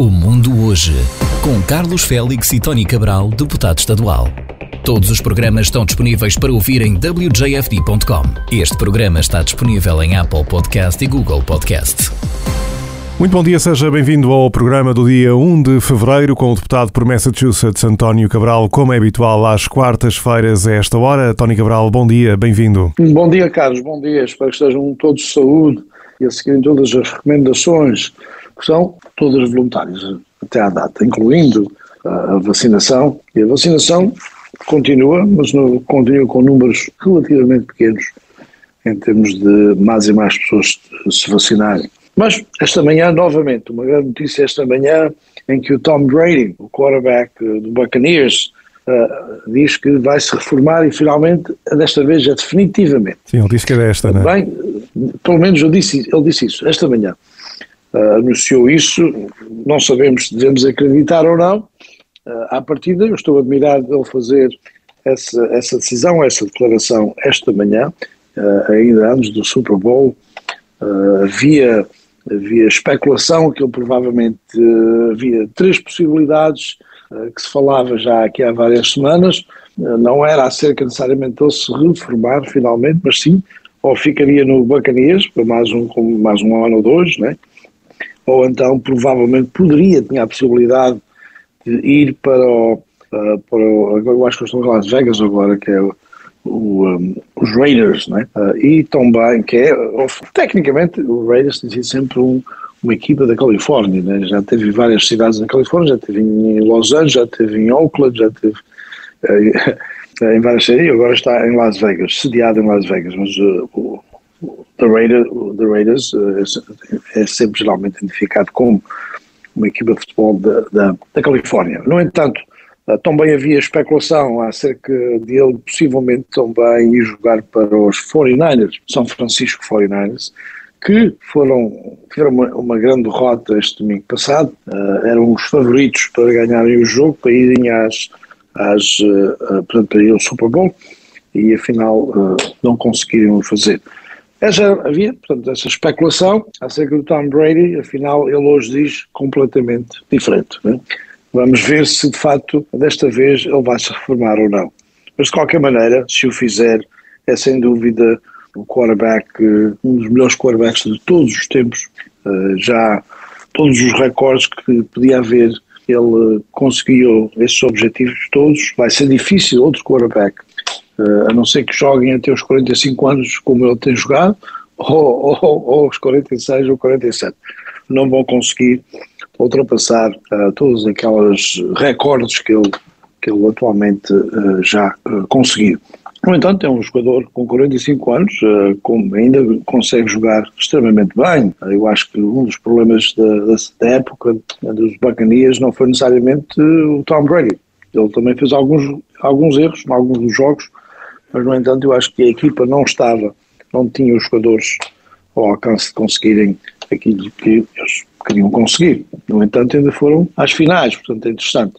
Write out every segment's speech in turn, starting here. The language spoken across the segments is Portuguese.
O Mundo Hoje, com Carlos Félix e Tony Cabral, deputado estadual. Todos os programas estão disponíveis para ouvir em wjfd.com. Este programa está disponível em Apple Podcast e Google Podcast. Muito bom dia, seja bem-vindo ao programa do dia 1 de fevereiro com o deputado por Massachusetts, António Cabral, como é habitual às quartas-feiras a esta hora. Tony Cabral, bom dia, bem-vindo. Bom dia, Carlos, bom dia. Espero que estejam todos de saúde e a seguirem todas as recomendações que são todas voluntárias até à data, incluindo a vacinação. E a vacinação continua, mas continua com números relativamente pequenos em termos de mais e mais pessoas se vacinarem. Mas esta manhã, novamente, uma grande notícia esta manhã, em que o Tom Brady, o quarterback do Buccaneers, uh, diz que vai se reformar e finalmente, desta vez, é definitivamente. Sim, ele disse que era esta, não é? Bem, pelo menos eu disse, ele disse isso, esta manhã. Uh, anunciou isso, não sabemos se devemos acreditar ou não. Uh, à partida, eu estou admirado dele fazer essa, essa decisão, essa declaração esta manhã, uh, ainda antes do Super Bowl. havia, havia especulação que ele provavelmente havia três possibilidades que se falava já aqui há várias semanas. não era acerca necessariamente de ele se reformar finalmente, mas sim ou ficaria no Bacanias para mais um, mais um ano ou dois, né? Ou então provavelmente poderia, tinha a possibilidade de ir para o, uh, para o eu acho que estou em Las Vegas agora, que é o, o, um, os Raiders, né? Uh, e também, que é, tecnicamente, o Raiders tem sido sempre um, uma equipa da Califórnia, né? já teve várias cidades na Califórnia, já teve em Los Angeles, já teve em Oakland, já teve uh, em várias cidades, agora está em Las Vegas, sediado em Las Vegas, mas uh, The, Raider, the Raiders é, é sempre geralmente identificado como uma equipa de futebol da, da, da Califórnia. No entanto, eh, também havia especulação acerca de ele possivelmente também ir jogar para os 49ers, São Francisco 49ers, que foram, tiveram uma, uma grande derrota este domingo passado, uh, eram os favoritos para ganharem o jogo, para irem às, às, uh, portanto, para ir ao Super Bowl, e afinal uh, não conseguiram fazer. Essa, havia, portanto, essa especulação acerca do Tom Brady, afinal, ele hoje diz completamente diferente. Né? Vamos ver se, de facto, desta vez ele vai se reformar ou não. Mas, de qualquer maneira, se o fizer, é sem dúvida o quarterback, um dos melhores quarterbacks de todos os tempos. Eh, já todos os recordes que podia haver, ele conseguiu esses objetivos todos. Vai ser difícil outro quarterback a não ser que joguem até os 45 anos como ele tem jogado, ou, ou, ou aos 46 ou 47. Não vão conseguir ultrapassar uh, todos aqueles recordes que ele, que ele atualmente uh, já uh, conseguiu. No entanto, é um jogador com 45 anos, uh, com, ainda consegue jogar extremamente bem. Eu acho que um dos problemas da, da época dos Bacanias não foi necessariamente o Tom Brady. Ele também fez alguns, alguns erros em alguns dos jogos, mas no entanto eu acho que a equipa não estava, não tinha os jogadores ao alcance de conseguirem aquilo que eles queriam conseguir. No entanto ainda foram às finais, portanto é interessante.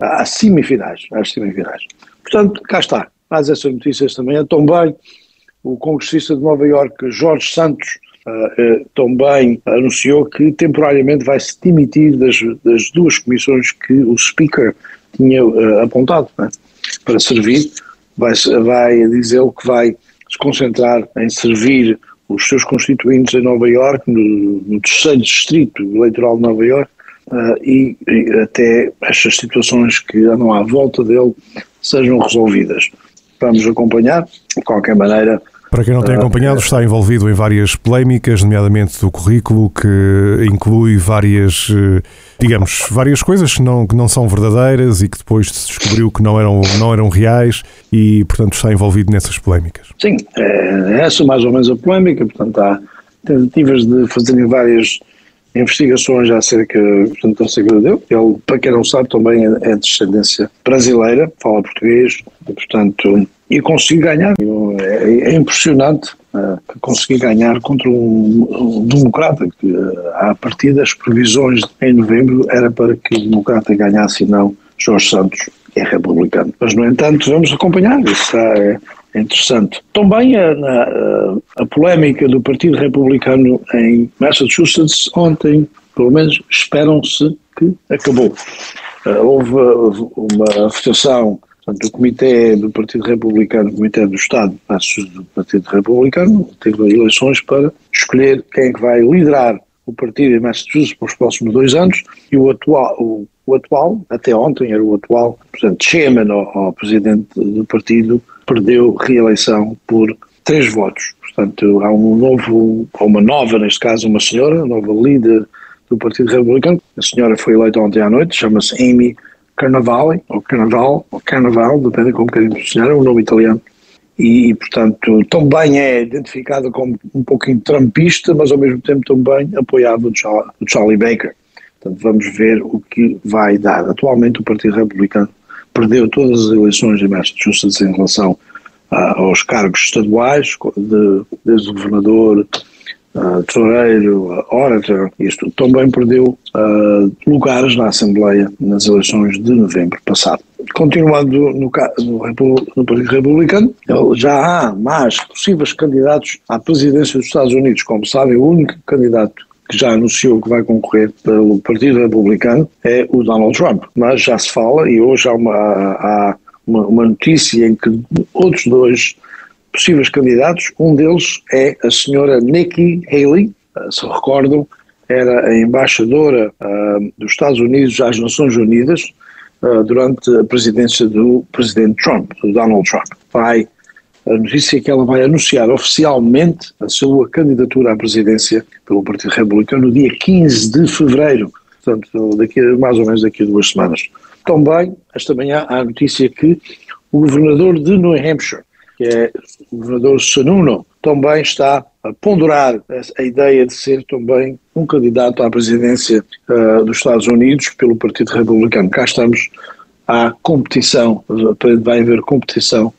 Às semifinais, às semifinais. Portanto, cá está. Mais essas notícias também. Também o congressista de Nova Iorque, Jorge Santos, uh, uh, também anunciou que temporariamente vai se demitir das, das duas comissões que o Speaker tinha uh, apontado né, para servir vai, vai dizer que vai se concentrar em servir os seus constituintes em Nova Iorque, no, no terceiro distrito eleitoral de Nova Iorque, uh, e, e, até estas situações que andam à volta dele sejam resolvidas. Vamos acompanhar, de qualquer maneira, para quem não tem ah, acompanhado, está envolvido em várias polémicas, nomeadamente do currículo, que inclui várias, eh, digamos, várias coisas que não, que não são verdadeiras e que depois se descobriu que não eram, não eram reais e, portanto, está envolvido nessas polémicas. Sim, é essa mais ou menos a polémica, portanto, há tentativas de fazerem várias investigações acerca, portanto, acerca dele. Ele, para quem não sabe, também é, é de descendência brasileira, fala português, e, portanto, e consegui ganhar. É, é impressionante uh, conseguir ganhar contra um, um democrata, que uh, à partida as previsões em novembro era para que o democrata ganhasse e não Jorge Santos, que é republicano. Mas, no entanto, vamos acompanhar, isso é interessante. Também a, a, a polémica do Partido Republicano em Massachusetts ontem, pelo menos esperam-se que acabou. Uh, houve uma votação Portanto, o Comitê do Partido Republicano, o Comitê do Estado do Partido Republicano, teve eleições para escolher quem é que vai liderar o partido em Massachusetts para os próximos dois anos e o atual, o, o atual até ontem era o atual, portanto, chairman ou, ou presidente do partido, perdeu reeleição por três votos. Portanto, há um novo, ou uma nova, neste caso, uma senhora, nova líder do Partido Republicano. A senhora foi eleita ontem à noite, chama-se Amy Carnavale, ou Carnaval, ou Carnaval, depende como querem pronunciar, é um nome italiano. E, portanto, também é identificada como um pouquinho trumpista, mas ao mesmo tempo também apoiava o Charlie, Baker. Portanto, vamos ver o que vai dar. Atualmente o Partido Republicano perdeu todas as eleições em Massachusetts em relação uh, aos cargos estaduais, de, desde o governador, uh, tesoureiro, uh, orator, isto também perdeu uh, lugares na Assembleia nas eleições de novembro passado. Continuando no, no, no Partido Republicano, já há mais possíveis candidatos à presidência dos Estados Unidos. Como sabem, o único candidato que já anunciou que vai concorrer pelo Partido Republicano é o Donald Trump. Mas já se fala, e hoje há uma, há uma, uma notícia em que outros dois possíveis candidatos. Um deles é a senhora Nikki Haley, uh, se recordam, era a embaixadora uh, dos Estados Unidos às Nações Unidas uh, durante a presidência do presidente Trump, do Donald Trump. Vai, a notícia é que ela vai anunciar oficialmente a sua candidatura à presidência pelo Partido Republicano no dia 15 de fevereiro, portanto, daqui, mais ou menos daqui a duas semanas. Também, esta manhã, há a notícia que o governador de New Hampshire, que é o governador Sanuno, também está a ponderar a ideia de ser também um candidato à presidência uh, dos Estados Unidos pelo Partido Republicano. Cá estamos à competição, vai haver competição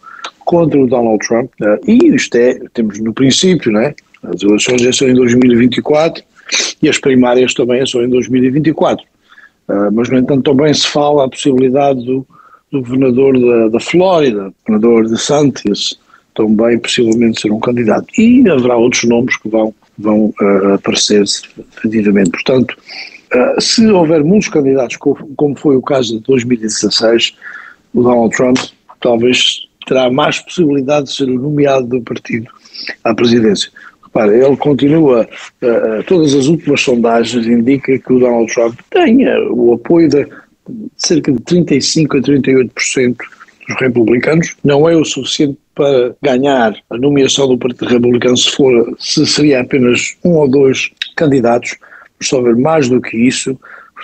contra o Donald Trump uh, e isto é, temos no princípio, não é? As eleições já são em 2024 e as primárias também são em 2024. Uh, mas, no entanto, também se fala a possibilidade do do governador da, da Flórida, governador de Santos, também possivelmente ser um candidato. E haverá outros nomes que vão, vão uh, aparecer definitivamente. Portanto, uh, se houver muitos candidatos, como foi o caso de 2016, o Donald Trump talvez terá mais possibilidade de ser nomeado do partido à presidência. Repare, ele continua, uh, todas as últimas sondagens indicam que o Donald Trump tenha o apoio da cerca de 35 a 38% dos republicanos, não é o suficiente para ganhar a nomeação do Partido Republicano se for, se seria apenas um ou dois candidatos, se houver mais do que isso,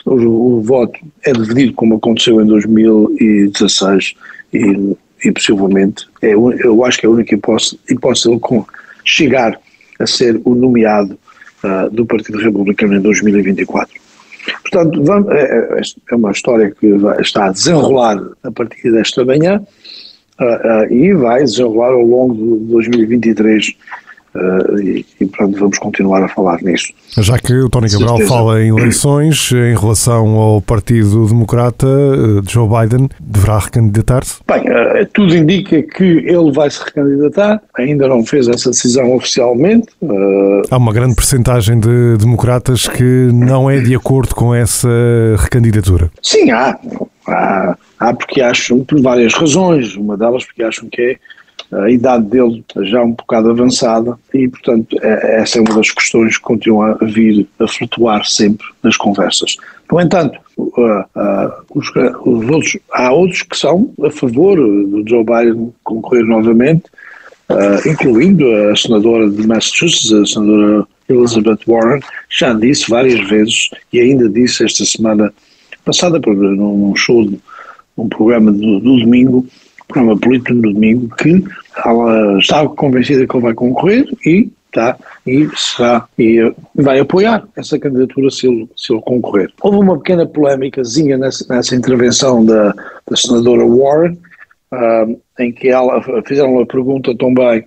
o, o voto é dividido como aconteceu em 2016 e, e possivelmente é, eu acho que é a única hipótese, hipótese ele chegar a ser o nomeado uh, do Partido Republicano em 2024. Portanto, vamos, é, é, é, uma história que vai, está a desenrolar a partir desta manhã uh, uh, e vai desenrolar ao longo de 2023 Uh, e, e pronto, vamos continuar a falar nisso. Já que o Tony Cabral fala em eleições, em relação ao Partido Democrata, uh, Joe Biden deverá recandidatar-se? Bem, uh, tudo indica que ele vai se recandidatar, ainda não fez essa decisão oficialmente. Há uma grande percentagem de democratas que não é de acordo com essa recandidatura. Sim, há. Há, há porque acham, por várias razões, uma delas porque acham que é a idade dele já um bocado avançada e, portanto, é, essa é uma das questões que continua a vir a flutuar sempre nas conversas. No entanto, os, os, outros, há outros que são a favor do Joe Biden concorrer novamente, incluindo a senadora de Massachusetts, a senadora Elizabeth Warren, já disse várias vezes e ainda disse esta semana passada num show, num programa do, do domingo, programa político no domingo que ela está convencida que ele vai concorrer e tá, e será e vai apoiar essa candidatura se ele, se ele concorrer. Houve uma pequena polémicazinha nessa, nessa intervenção da, da senadora Warren, uh, em que ela fizeram uma pergunta também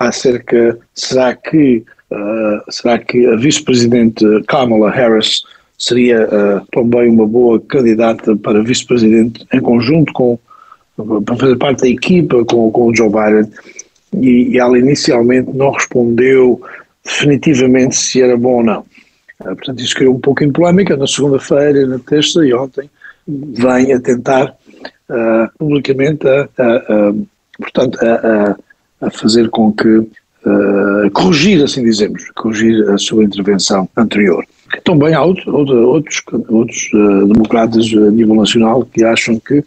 acerca será que uh, será que a vice-presidente Kamala Harris seria uh, também uma boa candidata para vice-presidente em conjunto com para fazer parte da equipa com, com o Joe Biden e, e ela inicialmente não respondeu definitivamente se era bom ou não. portanto, isso criou um pouco em polémica na segunda-feira, na terça e ontem, vem a tentar publicamente a, a, a portanto, a, a, fazer com que Uh, corrigir, assim dizemos, corrigir a sua intervenção anterior. Também há outro, outro, outros, outros uh, democratas a nível nacional que acham que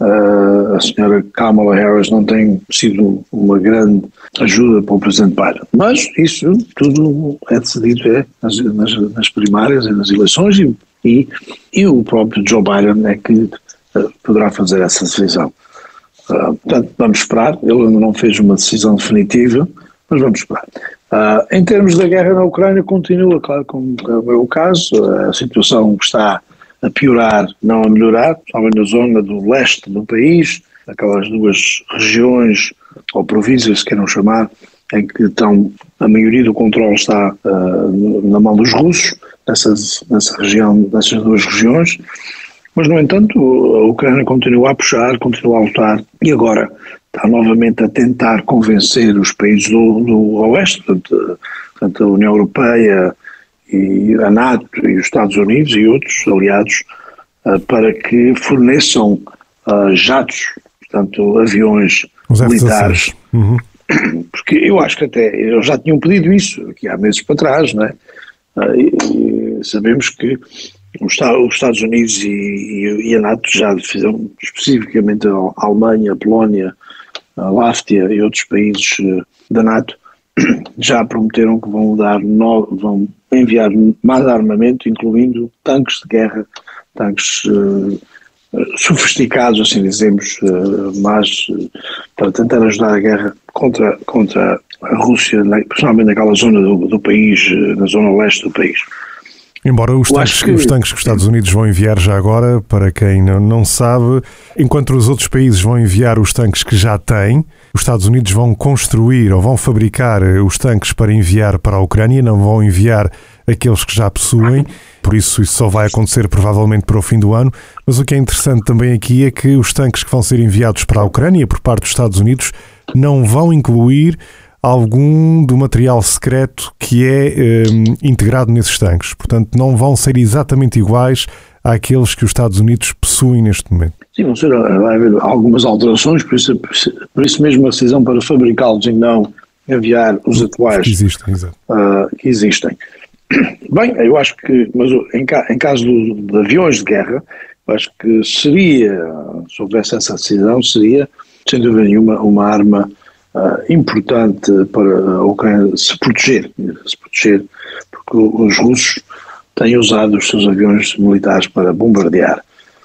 uh, a senhora Kamala Harris não tem sido uma grande ajuda para o presidente Biden. Mas isso tudo é decidido é, nas, nas, nas primárias e nas eleições e, e, e, o próprio Joe Biden é que poderá fazer essa decisão. portanto, vamos esperar. Ele ainda não fez uma decisão definitiva mas vamos esperar. Uh, em termos da guerra na Ucrânia, continua, claro, como é o caso, a situação está a piorar, não a melhorar, principalmente na zona do leste do país, aquelas duas regiões, ou províncias, se queiram chamar, em que estão, a maioria do controle está uh, na mão dos russos, nessas, nessa região, nessas duas regiões, mas, no entanto, a Ucrânia continua a puxar, continua a lutar, e agora está novamente a tentar convencer os países do, do Oeste, portanto, portanto, a União Europeia e a NATO e os Estados Unidos e outros aliados uh, para que forneçam uh, jatos, portanto, aviões militares. Uhum. Porque eu acho que até eles já tinham pedido isso aqui há meses para trás, não é? Uh, e, sabemos que os Estados Unidos e, a NATO já fizeram especificamente a Alemanha, a Polónia, a Láftia e outros países eh, da NATO já prometeram que vão dar no, vão enviar mais armamento, incluindo tanques de guerra, tanques uh, sofisticados, assim dizemos, uh, uh, para tentar ajudar a guerra contra, contra a Rússia, principalmente naquela zona do, do país, na zona leste do país. Embora os tanques, que... os tanques, que... os Estados Unidos vão enviar já agora, para quem não, não sabe, enquanto os outros países vão enviar os tanques que já têm, os Estados Unidos vão construir ou vão fabricar eh, os tanques para enviar para a Ucrânia, não vão enviar aqueles que já possuem, por isso isso só vai acontecer provavelmente para o fim do ano. Mas o que é interessante também aqui é que os tanques que vão ser enviados para a Ucrânia por parte dos Estados Unidos não vão incluir algum do material secreto que é um, integrado nesses tanques. Portanto, não vão ser exatamente iguais àqueles que os Estados Unidos possuem neste momento. Sim, vão ser, vai haver algumas alterações, por isso, por isso mesmo a decisão para fabricá-los e não enviar os atuais que existem. Uh, que existem. Bem, eu acho que, mas em, em caso do, de aviões de guerra, eu acho que seria, se houvesse essa decisão, seria, sem dúvida nenhuma, uma arma importante para a Ucrânia se proteger, se proteger, porque os russos têm usado os seus aviões militares para bombardear.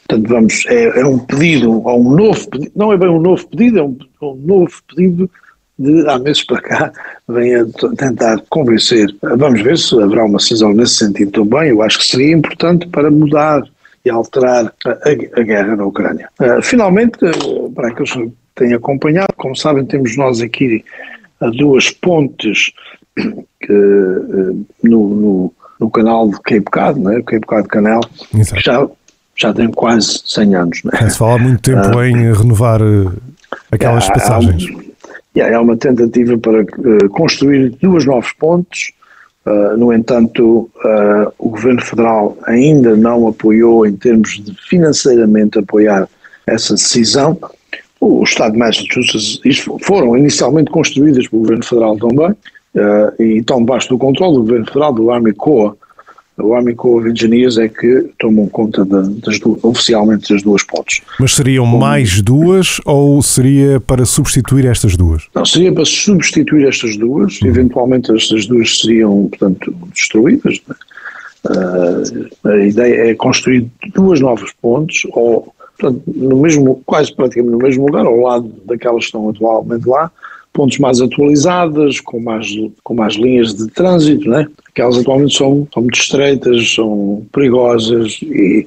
Portanto, vamos, é, é um pedido, ou um novo pedido, não é bem um novo pedido, é um, um novo pedido de há meses para cá, vem a tentar convencer. Vamos ver se haverá uma decisão nesse sentido também. Eu acho que seria importante para mudar e alterar a, a, a guerra na Ucrânia. Uh, finalmente, uh, para aqueles que têm acompanhado. Como sabem, temos nós aqui duas pontes que, eh, no, no, no, canal de Cape Cod, né? Cape Cod Canal, que já, já tem quase 100 anos. Né? Se fala há muito tempo uh, em renovar uh, aquelas é, passagens. Há, há, uma tentativa para uh, construir duas novas pontes, no entanto, o Governo Federal ainda não apoiou, em termos de financeiramente apoiar essa decisão, o Estado de Massachusetts, isto foram inicialmente construídas pelo Governo Federal também, uh, e estão debaixo do controle do Governo Federal, do Army Corps. O Army Corps of Engineers é que tomam conta de, das duas, oficialmente das duas pontes. Mas seriam Como, mais duas ou seria para substituir estas duas? Não, seria para substituir estas duas, uhum. eventualmente estas duas seriam, portanto, destruídas. Uh, a ideia é construir duas novas pontes ou portanto, no mesmo, quase praticamente no mesmo lugar, ao lado daquelas que estão atualmente lá, pontos mais atualizadas, com mais, com mais linhas de trânsito, né? Aquelas atualmente são, são muito estreitas, são perigosas e,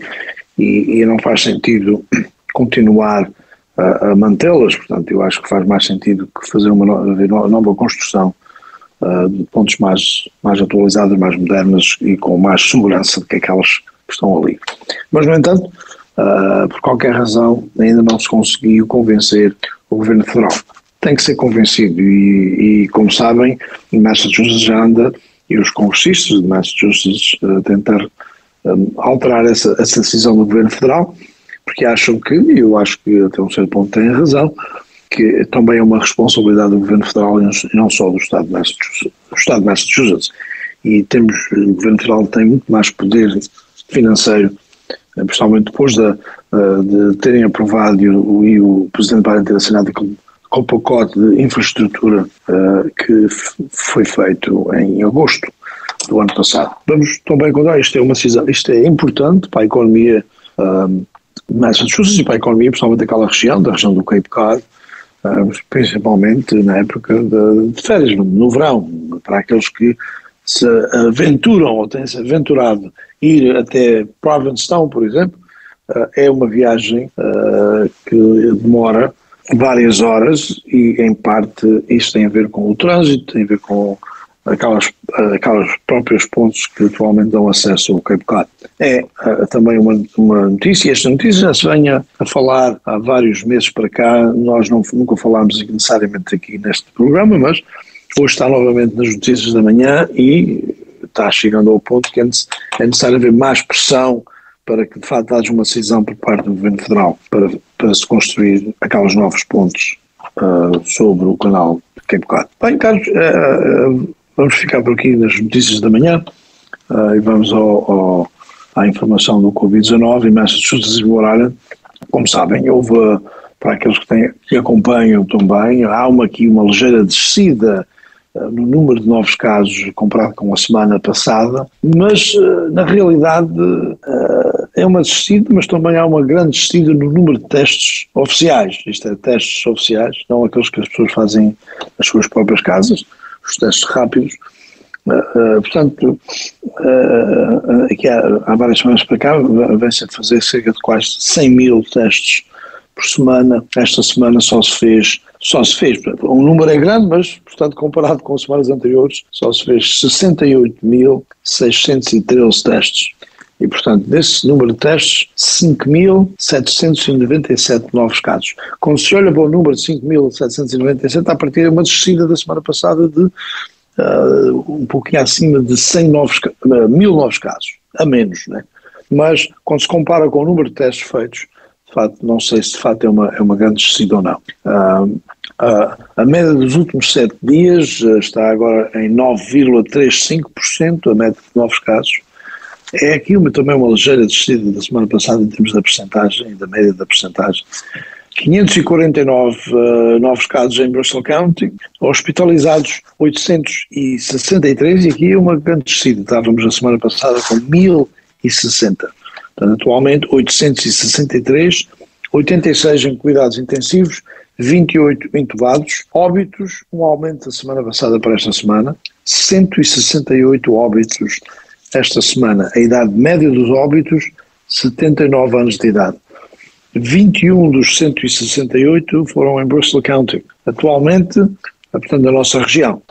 e, e não faz sentido continuar a, a mantê-las, portanto eu acho que faz mais sentido que fazer uma nova, construção uh, de pontos mais, mais atualizadas, mais modernas e com mais segurança do que aquelas que estão ali. Mas, no entanto, uh, por qualquer razão, ainda não se conseguiu convencer o Governo Federal. Tem que ser convencido e, e como sabem, Massachusetts já anda e os congressistas de Massachusetts a tentar um, alterar essa, essa decisão do governo federal, porque acham que, e eu acho que até um certo ponto têm razão, que também é uma responsabilidade do governo federal e não só do Estado de Massachusetts. Do Estado de Massachusetts. E temos, o governo federal tem muito mais poder financeiro, principalmente depois de, de terem aprovado e o, Presidente Biden ter assinado com, com o pacote de infraestrutura uh, que foi feito em agosto do ano passado. Vamos também contar, isto é uma decisão, isto é importante para a economia um, de Massachusetts e para a economia, principalmente daquela região, da região do Cape Cod, um, principalmente na época de, de férias, no, verão, para aqueles que se aventuram ou têm se aventurado ir até Provincetown, por exemplo, uh, é uma viagem uh, que demora várias horas e, em parte, isso tem a ver com o trânsito, tem a ver com aquelas, aquelas pontos que atualmente dão acesso ao Cape Cod. É uh, também uma, uma notícia, esta notícia já se venha a falar há vários meses para cá, nós não, nunca falámos necessariamente aqui neste programa, mas hoje está novamente nas notícias da manhã e está chegando ao ponto que é, é necessário haver mais pressão para que de facto haja uma decisão por parte do Governo Federal para, para se construir aqueles novos pontos uh, sobre o canal Cape Cod. Bem, Carlos, uh, Vamos ficar por aqui nas notícias da manhã uh, e vamos ao, ao, à informação do Covid-19 em Massachusetts e Rhode. Como sabem, houve, para aqueles que, têm, que acompanham também, há uma, aqui uma ligeira descida uh, no número de novos casos comparado com a semana passada, mas uh, na realidade é uma descida, mas também há uma grande descida no número de testes oficiais, isto é, testes oficiais, não aqueles que as pessoas fazem nas suas próprias casas, os testes rápidos. Portanto, aqui há, há, várias semanas para cá, vem-se a fazer cerca de quase 100 mil testes por semana. Esta semana só se fez, só se fez, um número é grande, mas, portanto, comparado com semanas anteriores, só se fez 68.613 testes. E, portanto, desse número de testes, 5.797 novos casos. Quando se olha para o número de 5.797, a partir de uma descida da semana passada de uh, um pouquinho acima de 100 novos, uh, mil novos casos, a menos, né? Mas, quando se compara com o número de testes feitos, de facto, não sei se de facto é uma, é uma grande descida ou não. Uh, a média dos últimos sete dias uh, está agora em 9,35%, a média de novos casos, é aqui uma, também uma ligeira descida da semana passada em termos da percentagem, da média da percentagem. 549 uh, novos casos em Bristol County, hospitalizados 863 e aqui uma grande descida. Estávamos na semana passada com 1060. Portanto, atualmente 863, 86 em cuidados intensivos, 28 intubados, óbitos, um aumento da semana passada para esta semana, 168 óbitos esta semana a idade média dos óbitos, 79 anos de idade. 21 dos 168 foram em Bristol County. Atualmente, portanto, da nossa região.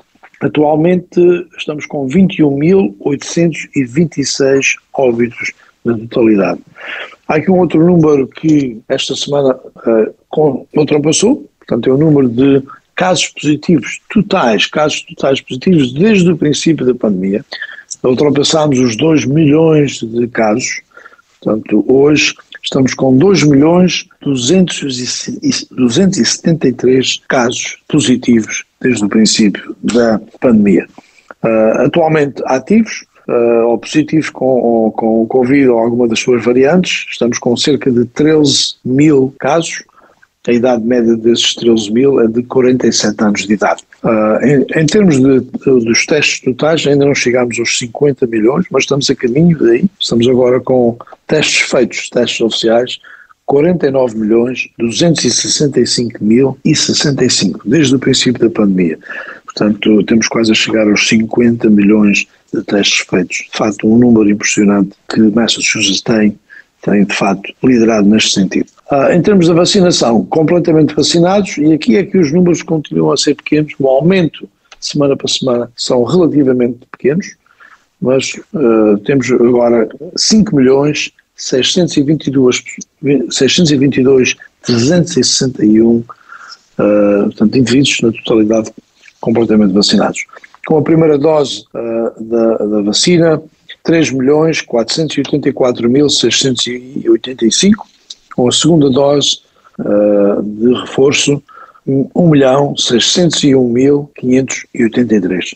Atualmente estamos com 21.826 óbitos na totalidade. Há aqui um outro número que esta semana uh, ultrapassou, portanto é o número de casos positivos totais, casos totais positivos desde o princípio da pandemia. Ultrapassámos os 2 milhões de casos, portanto, hoje estamos com 2 milhões 273 casos positivos desde o princípio da pandemia. Uh, atualmente ativos, uh, ou positivos com, com o Covid ou alguma das suas variantes, estamos com cerca de 13 mil casos, a idade média desses 13 mil é de 47 anos de idade. Uh, em, em, termos de, de, dos testes totais, ainda não chegámos aos 50 milhões, mas estamos a caminho daí. Estamos agora com testes feitos, testes oficiais, 49 milhões 265 mil e 65, desde o princípio da pandemia. Portanto, temos quase a chegar aos 50 milhões de testes feitos. De facto, um número impressionante que Massachusetts tem tem de facto liderado neste sentido. Ah, em termos da vacinação, completamente vacinados, e aqui é que os números continuam a ser pequenos, o aumento semana para semana são relativamente pequenos, mas uh, temos agora 5 milhões 622, 622 361 uh, portanto, indivíduos na totalidade completamente vacinados. Com a primeira dose uh, da, da vacina, 3.484.685. Com a segunda dose uh, de reforço, 1.601.583.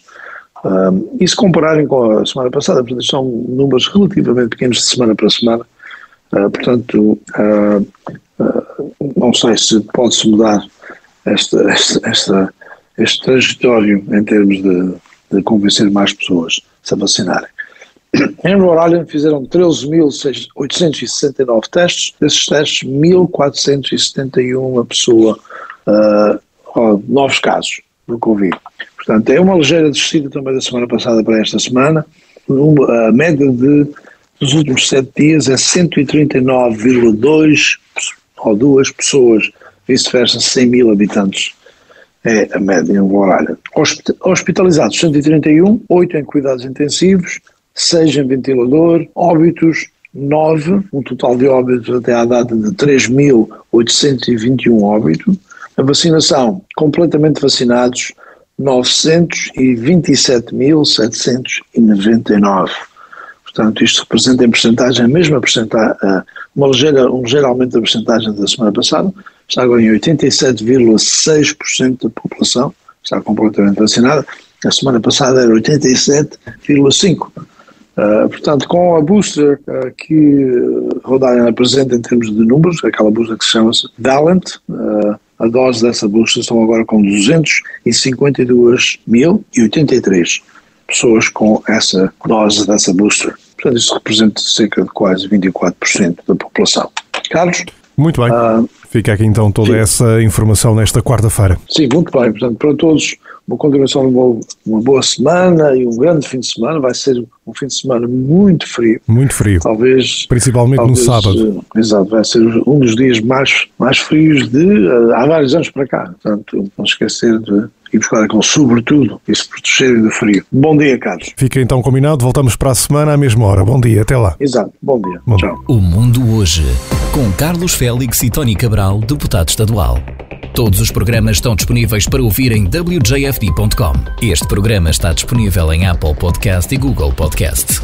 Um, e se compararem com a semana passada, portanto, são números relativamente pequenos de semana para semana, uh, portanto, uh, uh, não sei se pode-se mudar esta, esta, esta, este trajetório em termos de, de convencer mais pessoas a se vacinarem. Em Rhode Island fizeram 13.869 testes, desses testes 1.471 pessoa, novos casos do Covid. Portanto, é uma ligeira descida também da semana passada para esta semana. A média de, dos últimos sete dias é 139,2 ou duas pessoas, vice-versa, 100 mil habitantes. É a média em Rhode Hospitalizados 131, 8 em cuidados intensivos, 6 em ventilador, óbitos 9, um total de óbitos até à data de 3.821 óbitos. A vacinação, completamente vacinados, 927.799. Portanto, isto representa em porcentagem a mesma porcentagem, uma ligeira, um ligeiro aumento da porcentagem da semana passada, está agora em 87,6% da população, está completamente vacinada, a semana passada era 87,5%. Uh, portanto, com a booster uh, que Rhode Island apresenta em termos de números, aquela booster que se chama-se Valent, uh, a dose dessa booster estão agora com 252.083 pessoas com essa dose dessa booster. Portanto, isso representa cerca de quase 24% da população. Carlos? Muito bem. Fica aqui então toda sim. essa informação nesta quarta-feira. Sim, muito bem. Portanto, para todos uma continuação de uma, uma, boa semana e um grande fim de semana. Vai ser um fim de semana muito frio. Muito frio. Talvez. Principalmente talvez, no sábado. Uh, exato, vai ser um dos dias mais, mais frios de uh, há vários anos para cá. Portanto, não esquecer de ir buscar aquele sobretudo e se protegerem do frio. Bom dia, Carlos. Fica então combinado. Voltamos para a semana à mesma hora. Bom dia. Até lá. Exato. Bom dia. Bom. Tchau. O Mundo Hoje. Com Carlos Félix e Tony Cabral, deputado estadual. Todos os programas estão disponíveis para ouvir em wjfd.com. Este programa está disponível em Apple Podcast e Google Podcast.